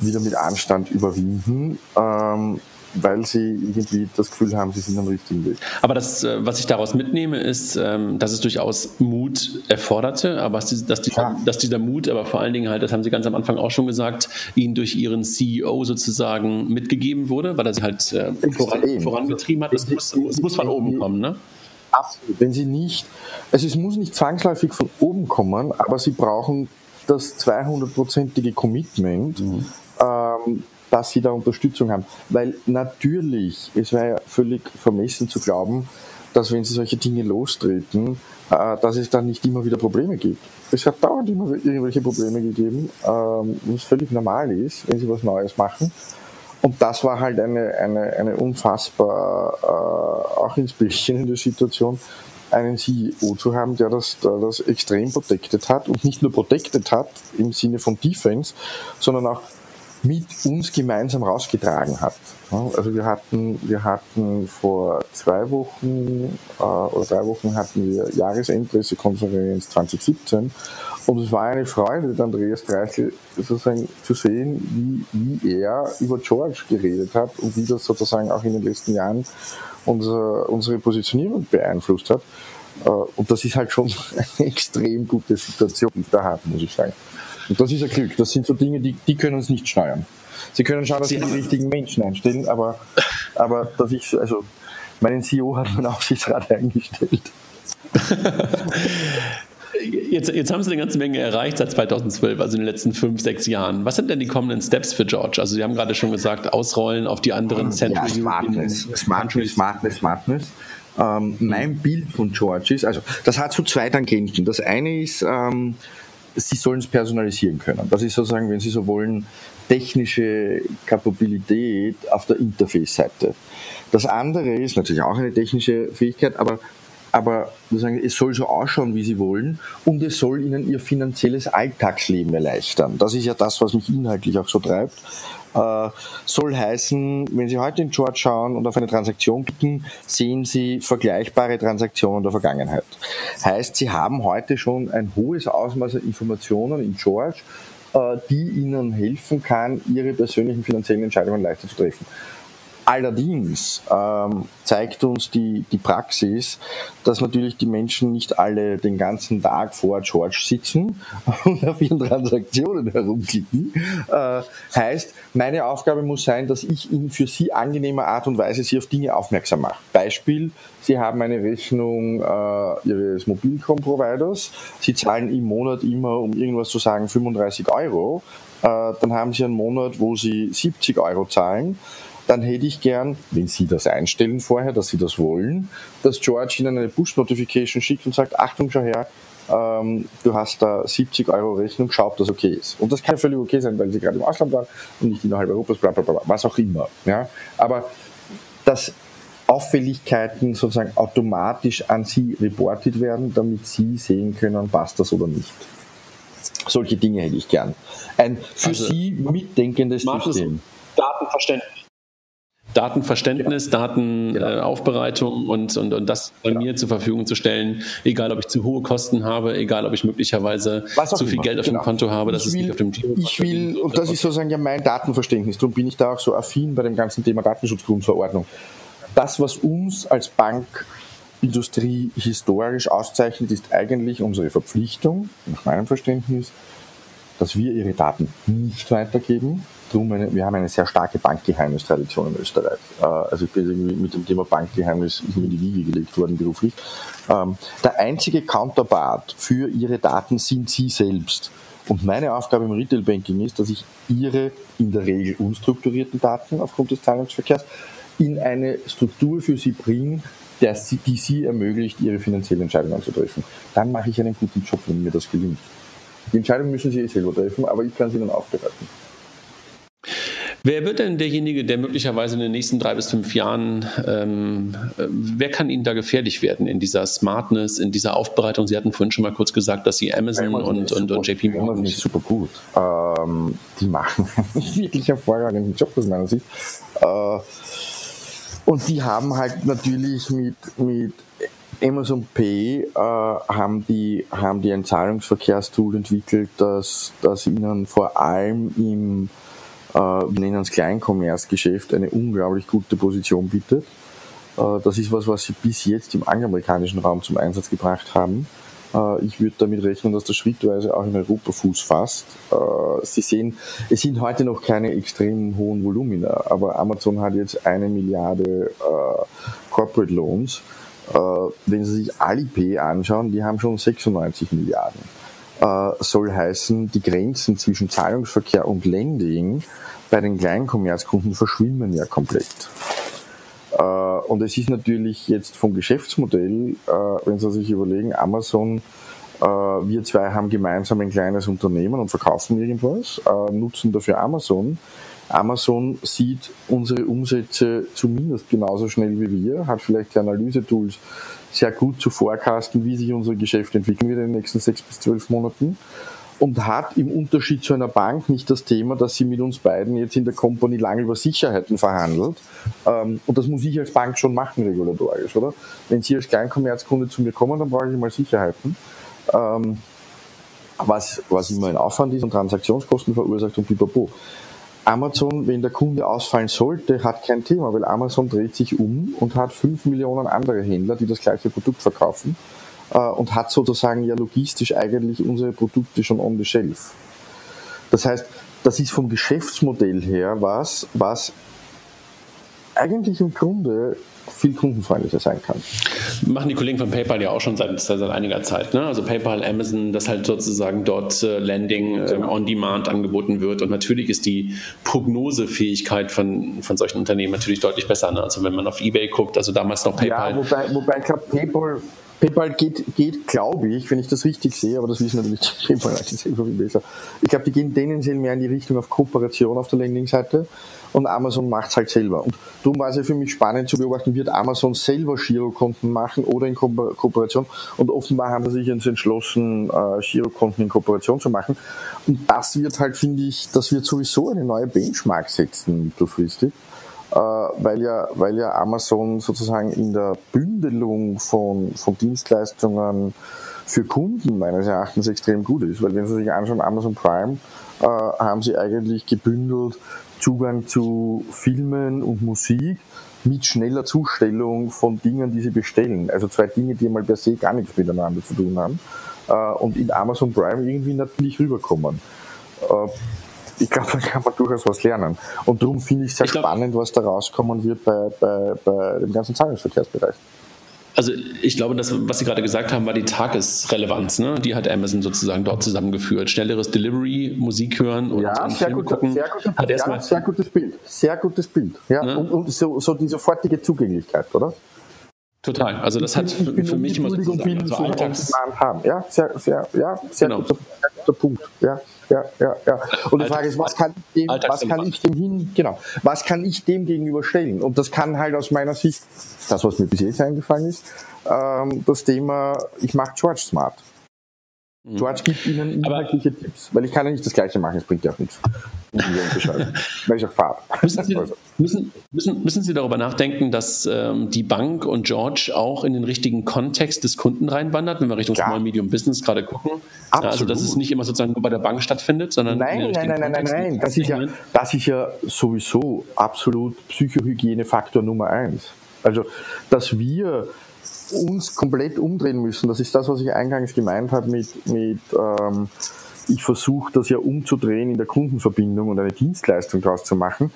wieder mit Anstand überwinden. Ähm, weil sie irgendwie das Gefühl haben, sie sind am richtigen Weg. Aber das, äh, was ich daraus mitnehme, ist, ähm, dass es durchaus Mut erforderte, aber dass, die, dass, dieser Mut, aber vor allen Dingen halt, das haben Sie ganz am Anfang auch schon gesagt, Ihnen durch Ihren CEO sozusagen mitgegeben wurde, weil er sie halt äh, voran, vorangetrieben hat. Es muss, muss von oben kommen, ne? Absolut. Wenn Sie nicht, also es muss nicht zwangsläufig von oben kommen, aber Sie brauchen das 200-prozentige Commitment, mhm. ähm, dass sie da Unterstützung haben. Weil natürlich, es wäre ja völlig vermessen zu glauben, dass wenn sie solche Dinge lostreten, äh, dass es dann nicht immer wieder Probleme gibt. Es hat dauernd immer irgendwelche Probleme gegeben, ähm, was völlig normal ist, wenn sie was Neues machen. Und das war halt eine, eine, eine unfassbar, äh, auch inspirierende Situation, einen CEO zu haben, der das, der das extrem protected hat und nicht nur protected hat im Sinne von Defense, sondern auch mit uns gemeinsam rausgetragen hat. Also wir hatten, wir hatten vor zwei Wochen äh, oder drei Wochen hatten wir Jahresendpressekonferenz 2017 und es war eine Freude, den Andreas Dreichel sozusagen zu sehen, wie, wie er über George geredet hat und wie das sozusagen auch in den letzten Jahren unser, unsere Positionierung beeinflusst hat. Äh, und das ist halt schon eine extrem gute Situation, die da haben, muss ich sagen. Und das ist ein Glück. Das sind so Dinge, die, die können uns nicht steuern. Sie können schauen, dass Sie, die richtigen Menschen einstellen, aber, aber dass ich, also, meinen CEO hat mein Aufsichtsrat eingestellt. Jetzt, jetzt, haben Sie eine ganze Menge erreicht seit 2012, also in den letzten fünf, sechs Jahren. Was sind denn die kommenden Steps für George? Also Sie haben gerade schon gesagt, ausrollen auf die anderen Central ja, Smartness, Smartness, Smartness, Smartness. Ähm, mein Bild von George ist, also das hat so zwei Tangenten. Das eine ist, ähm, Sie sollen es personalisieren können. Das ist sozusagen, wenn Sie so wollen, technische Kapabilität auf der Interface-Seite. Das andere ist natürlich auch eine technische Fähigkeit, aber aber sagen, es soll so ausschauen, wie sie wollen und es soll ihnen ihr finanzielles Alltagsleben erleichtern. Das ist ja das, was mich inhaltlich auch so treibt. Äh, soll heißen, wenn Sie heute in George schauen und auf eine Transaktion klicken, sehen Sie vergleichbare Transaktionen der Vergangenheit. Heißt, Sie haben heute schon ein hohes Ausmaß an Informationen in George, äh, die Ihnen helfen kann, Ihre persönlichen finanziellen Entscheidungen leichter zu treffen. Allerdings ähm, zeigt uns die, die Praxis, dass natürlich die Menschen nicht alle den ganzen Tag vor George sitzen und auf ihren Transaktionen herumklicken. Äh, heißt, meine Aufgabe muss sein, dass ich in für sie angenehmer Art und Weise sie auf Dinge aufmerksam mache. Beispiel, Sie haben eine Rechnung äh, Ihres Mobilcom-Providers. Sie zahlen im Monat immer, um irgendwas zu sagen, 35 Euro. Äh, dann haben Sie einen Monat, wo Sie 70 Euro zahlen dann hätte ich gern, wenn Sie das einstellen vorher, dass Sie das wollen, dass George Ihnen eine Push-Notification schickt und sagt, Achtung, schau her, ähm, du hast da 70 Euro Rechnung, schau, ob das okay ist. Und das kann völlig okay sein, weil Sie gerade im Ausland waren und nicht innerhalb Europas, bla, bla, bla, was auch immer. Ja? Aber dass Auffälligkeiten sozusagen automatisch an Sie reportet werden, damit Sie sehen können, passt das oder nicht. Solche Dinge hätte ich gern. Ein für also, Sie mitdenkendes System. Datenverständlich. Datenverständnis, genau. Datenaufbereitung genau. und, und, und das bei genau. mir zur Verfügung zu stellen, egal ob ich zu hohe Kosten habe, egal ob ich möglicherweise zu viel immer. Geld auf genau. dem Konto habe, dass ich es nicht auf dem Team Ich will, und das ist sozusagen ja mein Datenverständnis, darum bin ich da auch so affin bei dem ganzen Thema Datenschutzgrundverordnung. Das, was uns als Bankindustrie historisch auszeichnet, ist eigentlich unsere Verpflichtung, nach meinem Verständnis, dass wir ihre Daten nicht weitergeben, drum eine, wir haben eine sehr starke Bankgeheimnistradition in Österreich. Äh, also ich bin mit dem Thema Bankgeheimnis in die Wiege gelegt worden beruflich. Ähm, der einzige Counterpart für Ihre Daten sind Sie selbst. Und meine Aufgabe im Retail Banking ist, dass ich Ihre in der Regel unstrukturierten Daten aufgrund des Zahlungsverkehrs in eine Struktur für Sie bringe, die Sie ermöglicht, Ihre finanziellen Entscheidungen zu treffen. Dann mache ich einen guten Job, wenn mir das gelingt. Die Entscheidung müssen Sie eh selber treffen, aber ich kann sie dann aufbereiten. Wer wird denn derjenige, der möglicherweise in den nächsten drei bis fünf Jahren, ähm, äh, wer kann Ihnen da gefährlich werden in dieser Smartness, in dieser Aufbereitung? Sie hatten vorhin schon mal kurz gesagt, dass Sie Amazon, Amazon und, und, und JP Morgan. Amazon ist super gut. Ähm, die machen einen wirklich hervorragenden Job aus meiner Sicht. Äh, und die haben halt natürlich mit, mit Amazon Pay äh, haben, die, haben die ein Zahlungsverkehrstool entwickelt, das, das ihnen vor allem im nennen es Kleincommerce-Geschäft, eine unglaublich gute Position bietet. Äh, das ist was, was sie bis jetzt im angloamerikanischen Raum zum Einsatz gebracht haben. Äh, ich würde damit rechnen, dass das schrittweise auch in Europa Fuß fasst. Sie sehen, es sind heute noch keine extrem hohen Volumina, aber Amazon hat jetzt eine Milliarde Corporate Loans. Wenn Sie sich Alipay anschauen, die haben schon 96 Milliarden. Soll heißen, die Grenzen zwischen Zahlungsverkehr und Lending bei den Kleinkommerzkunden verschwimmen ja komplett. Äh, und es ist natürlich jetzt vom Geschäftsmodell, äh, wenn Sie sich überlegen, Amazon, äh, wir zwei haben gemeinsam ein kleines Unternehmen und verkaufen irgendwas, nutzen dafür Amazon. Amazon sieht unsere Umsätze zumindest genauso schnell wie wir, hat vielleicht die Analyse-Tools sehr gut zu forecasten, wie sich unser Geschäft entwickeln wird in den nächsten sechs bis zwölf Monaten und hat im Unterschied zu einer Bank nicht das Thema, dass sie mit uns beiden jetzt in der Company lange über Sicherheiten verhandelt. Ähm, und das muss ich als Bank schon machen, regulatorisch, oder? Wenn Sie als Kleinkommerzkunde zu mir kommen, dann brauche ich mal Sicherheiten. Ähm, was, was immer ein Aufwand ist und Transaktionskosten verursacht und pipapo. Amazon, wenn der Kunde ausfallen sollte, hat kein Thema, weil Amazon dreht sich um und hat fünf Millionen andere Händler, die das gleiche Produkt verkaufen äh, und hat sozusagen ja logistisch eigentlich unsere Produkte schon on the shelf. Das heißt, das ist vom Geschäftsmodell her was, was eigentlich im Grunde viel kundenfreundlicher sein kann. Machen die Kollegen von PayPal ja auch schon seit, seit einiger Zeit. Ne? Also PayPal, Amazon, dass halt sozusagen dort äh, Landing äh, genau. on Demand angeboten wird. Und natürlich ist die Prognosefähigkeit von, von solchen Unternehmen natürlich deutlich besser. Ne? Also wenn man auf Ebay guckt, also damals noch PayPal. Ja, wobei, wobei ich glaube, PayPal PayPal geht, geht glaube ich, wenn ich das richtig sehe, aber das wissen natürlich PayPal selber viel besser. Ich glaube, die gehen tendenziell mehr in die Richtung auf Kooperation auf der Landingseite und Amazon macht es halt selber. Und darum war es ja für mich spannend zu beobachten, wird Amazon selber Girokonten machen oder in Ko Kooperation. Und offenbar haben sie sich jetzt entschlossen, äh, Girokonten in Kooperation zu machen. Und das wird halt, finde ich, das wird sowieso eine neue Benchmark setzen mittelfristig. Äh, weil ja, weil ja Amazon sozusagen in der Bündelung von, von Dienstleistungen für Kunden meines Erachtens extrem gut ist. Weil wenn Sie sich anschauen, Amazon Prime äh, haben sie eigentlich gebündelt Zugang zu Filmen und Musik mit schneller Zustellung von Dingen, die sie bestellen. Also zwei Dinge, die mal per se gar nichts miteinander zu tun haben. Äh, und in Amazon Prime irgendwie natürlich rüberkommen. Äh, ich glaube, da kann man durchaus was lernen. Und darum finde ich es sehr ich spannend, was da rauskommen wird bei, bei, bei dem ganzen Zahlungsverkehrsbereich. Also ich glaube, das, was Sie gerade gesagt haben, war die Tagesrelevanz. Ne? Die hat Amazon sozusagen dort zusammengeführt. Schnelleres Delivery, Musik hören und ja, sehr, gut, gucken. Sehr, gut, ja, sehr gutes Bild. Sehr gutes Bild. Ja, ne? und, und so, so die sofortige Zugänglichkeit, oder? Total. Also das hat für, für mich immer sozusagen so Alltags... haben. Ja, sehr, sehr, ja, sehr, genau. guter, sehr guter Punkt. Ja ja, ja, ja. Und die Frage ist, was kann ich dem, was kann ich dem hin, genau, was kann ich dem gegenüberstellen? Und das kann halt aus meiner Sicht, das, was mir bis jetzt eingefallen ist, ähm, das Thema, ich mache George smart. Mhm. George gibt Ihnen inhaltliche Tipps, weil ich kann ja nicht das Gleiche machen, es bringt ja auch nichts. weil ich auch fahre. Müssen Sie, also. müssen, müssen, müssen Sie darüber nachdenken, dass ähm, die Bank und George auch in den richtigen Kontext des Kunden reinwandert, wenn wir Richtung. Small Medium Business gerade gucken? Absolut. Also, dass es nicht immer sozusagen nur bei der Bank stattfindet, sondern. Nein, nein, nein, nein, nein, nein. Das ist, ja, das ist ja sowieso absolut Psychohygienefaktor Nummer eins. Also, dass wir uns komplett umdrehen müssen. Das ist das, was ich eingangs gemeint habe mit, mit ähm, ich versuche das ja umzudrehen in der Kundenverbindung und eine Dienstleistung daraus zu machen.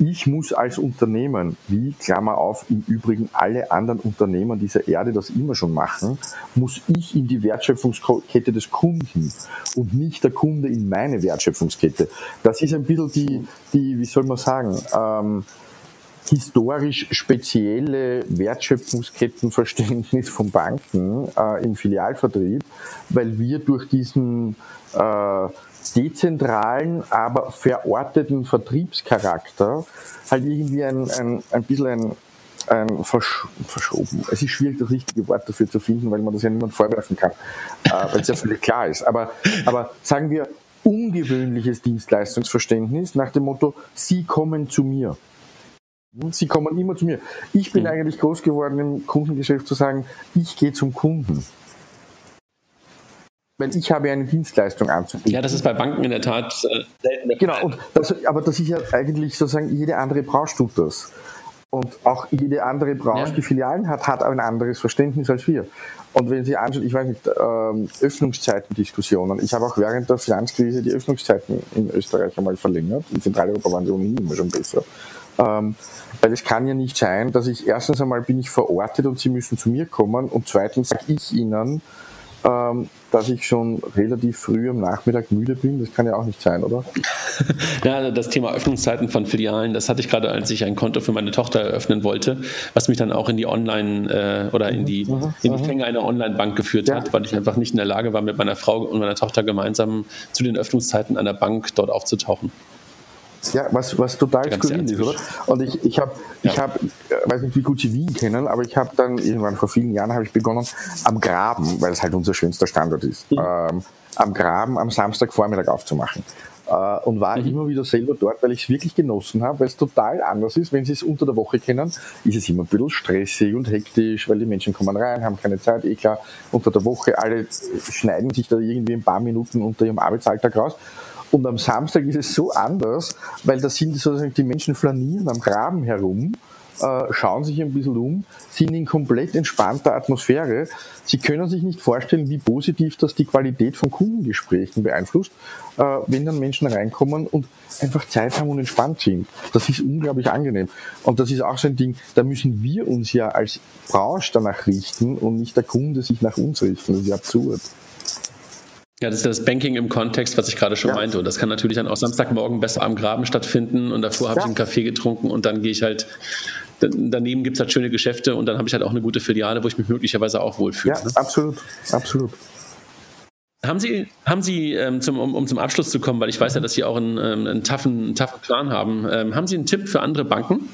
Ich muss als Unternehmen, wie Klammer auf, im Übrigen alle anderen Unternehmen dieser Erde das immer schon machen, muss ich in die Wertschöpfungskette des Kunden und nicht der Kunde in meine Wertschöpfungskette. Das ist ein bisschen die, die wie soll man sagen, ähm, historisch spezielle Wertschöpfungskettenverständnis von Banken äh, im Filialvertrieb, weil wir durch diesen äh, dezentralen, aber verorteten Vertriebscharakter halt irgendwie ein, ein, ein bisschen ein, ein versch verschoben. Es ist schwierig, das richtige Wort dafür zu finden, weil man das ja niemand vorwerfen kann, äh, weil es ja völlig klar ist. Aber, aber sagen wir, ungewöhnliches Dienstleistungsverständnis nach dem Motto, Sie kommen zu mir. Sie kommen immer zu mir. Ich bin mhm. eigentlich groß geworden im Kundengeschäft zu sagen, ich gehe zum Kunden. Weil ich habe eine Dienstleistung anzubieten. Ja, das ist bei Banken in der Tat äh, selten. Genau, und das, aber das ist ja eigentlich sozusagen, jede andere Branche tut das. Und auch jede andere Branche, ja. die Filialen hat, hat ein anderes Verständnis als wir. Und wenn Sie anschauen, ich weiß nicht, ähm, Öffnungszeitendiskussionen. Ich habe auch während der Finanzkrise die Öffnungszeiten in Österreich einmal verlängert. In Zentraleuropa waren die ohnehin immer schon besser. Ähm, weil es kann ja nicht sein, dass ich erstens einmal bin ich verortet und Sie müssen zu mir kommen und zweitens sage ich Ihnen, ähm, dass ich schon relativ früh am Nachmittag müde bin. Das kann ja auch nicht sein, oder? Ja, das Thema Öffnungszeiten von Filialen, das hatte ich gerade, als ich ein Konto für meine Tochter eröffnen wollte, was mich dann auch in die Online- äh, oder in die, mhm, in die mhm. Fänge einer Online-Bank geführt ja. hat, weil ich einfach nicht in der Lage war, mit meiner Frau und meiner Tochter gemeinsam zu den Öffnungszeiten einer Bank dort aufzutauchen. Ja, was, was total skurril ist, oder? Und ich, ich habe, ja. ich habe, äh, weiß nicht, wie gut Sie Wien kennen, aber ich habe dann irgendwann vor vielen Jahren habe ich begonnen am Graben, weil es halt unser schönster Standort ist, mhm. ähm, am Graben am Samstagvormittag aufzumachen. Äh, und war mhm. immer wieder selber dort, weil ich es wirklich genossen habe, weil es total anders ist. Wenn Sie es unter der Woche kennen, ist es immer ein bisschen stressig und hektisch, weil die Menschen kommen rein, haben keine Zeit, eh klar, unter der Woche, alle schneiden sich da irgendwie ein paar Minuten unter ihrem Arbeitsalltag raus. Und am Samstag ist es so anders, weil da sind sozusagen die Menschen flanieren am Graben herum äh, schauen sich ein bisschen um, sind in komplett entspannter Atmosphäre. Sie können sich nicht vorstellen, wie positiv das die Qualität von Kundengesprächen beeinflusst, äh, wenn dann Menschen reinkommen und einfach Zeit haben und entspannt sind. Das ist unglaublich angenehm. Und das ist auch so ein Ding, da müssen wir uns ja als Branche danach richten und nicht der Kunde sich nach uns richten. Das ist ja absurd. Ja, das ist das Banking im Kontext, was ich gerade schon ja. meinte. Und das kann natürlich dann auch Samstagmorgen besser am Graben stattfinden. Und davor habe ja. ich einen Kaffee getrunken und dann gehe ich halt daneben gibt es halt schöne Geschäfte und dann habe ich halt auch eine gute Filiale, wo ich mich möglicherweise auch wohlfühle. Ja, ne? absolut, absolut. Haben Sie, haben Sie ähm, zum, um, um, zum Abschluss zu kommen, weil ich weiß ja, dass Sie auch einen, ähm, einen, toughen, einen toughen Plan haben, ähm, haben Sie einen Tipp für andere Banken?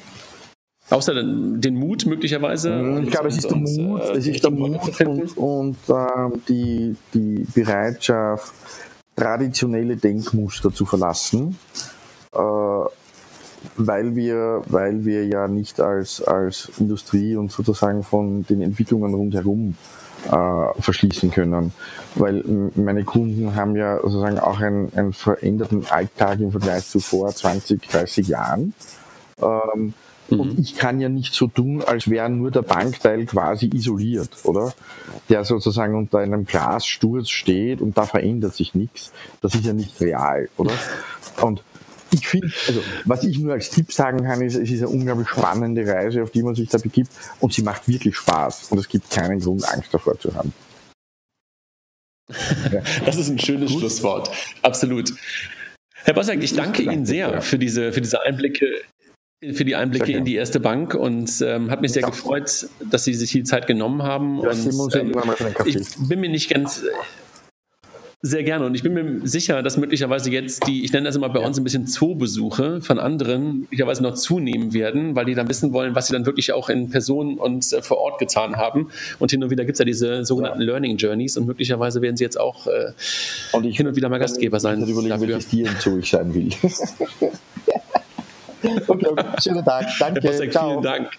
Außer den, Mut möglicherweise? Ich glaube, es ist der Mut, äh, es ist der Mut und, und äh, die, die Bereitschaft, traditionelle Denkmuster zu verlassen. Äh, weil wir, weil wir ja nicht als, als Industrie und sozusagen von den Entwicklungen rundherum äh, verschließen können. Weil meine Kunden haben ja sozusagen auch einen, einen veränderten Alltag im Vergleich zu vor 20, 30 Jahren. Ähm, mhm. Und ich kann ja nicht so tun, als wäre nur der Bankteil quasi isoliert, oder? Der sozusagen unter einem Glassturz steht und da verändert sich nichts. Das ist ja nicht real, oder? Und ich finde, also was ich nur als Tipp sagen kann, ist, es ist eine unglaublich spannende Reise, auf die man sich da begibt und sie macht wirklich Spaß und es gibt keinen Grund, Angst davor zu haben. Das ist ein schönes Gut. Schlusswort. Absolut. Herr Bossack, ich danke Ihnen sehr für diese, für diese Einblicke für die Einblicke in die erste Bank und ähm, hat mich sehr gefreut, dass Sie sich die Zeit genommen haben. Ja, und, ähm, ich bin mir nicht ganz sehr gerne. Und ich bin mir sicher, dass möglicherweise jetzt die, ich nenne das immer bei uns ein bisschen Zoobesuche von anderen, möglicherweise noch zunehmen werden, weil die dann wissen wollen, was sie dann wirklich auch in Person und äh, vor Ort getan haben. Und hin und wieder gibt es ja diese sogenannten ja. Learning Journeys und möglicherweise werden sie jetzt auch äh, und ich hin und wieder mal Gastgeber sein. Ich überlegen, dafür. welches Tier Zoo ich sein will. okay, schönen Tag. Danke. Ciao. Vielen Dank.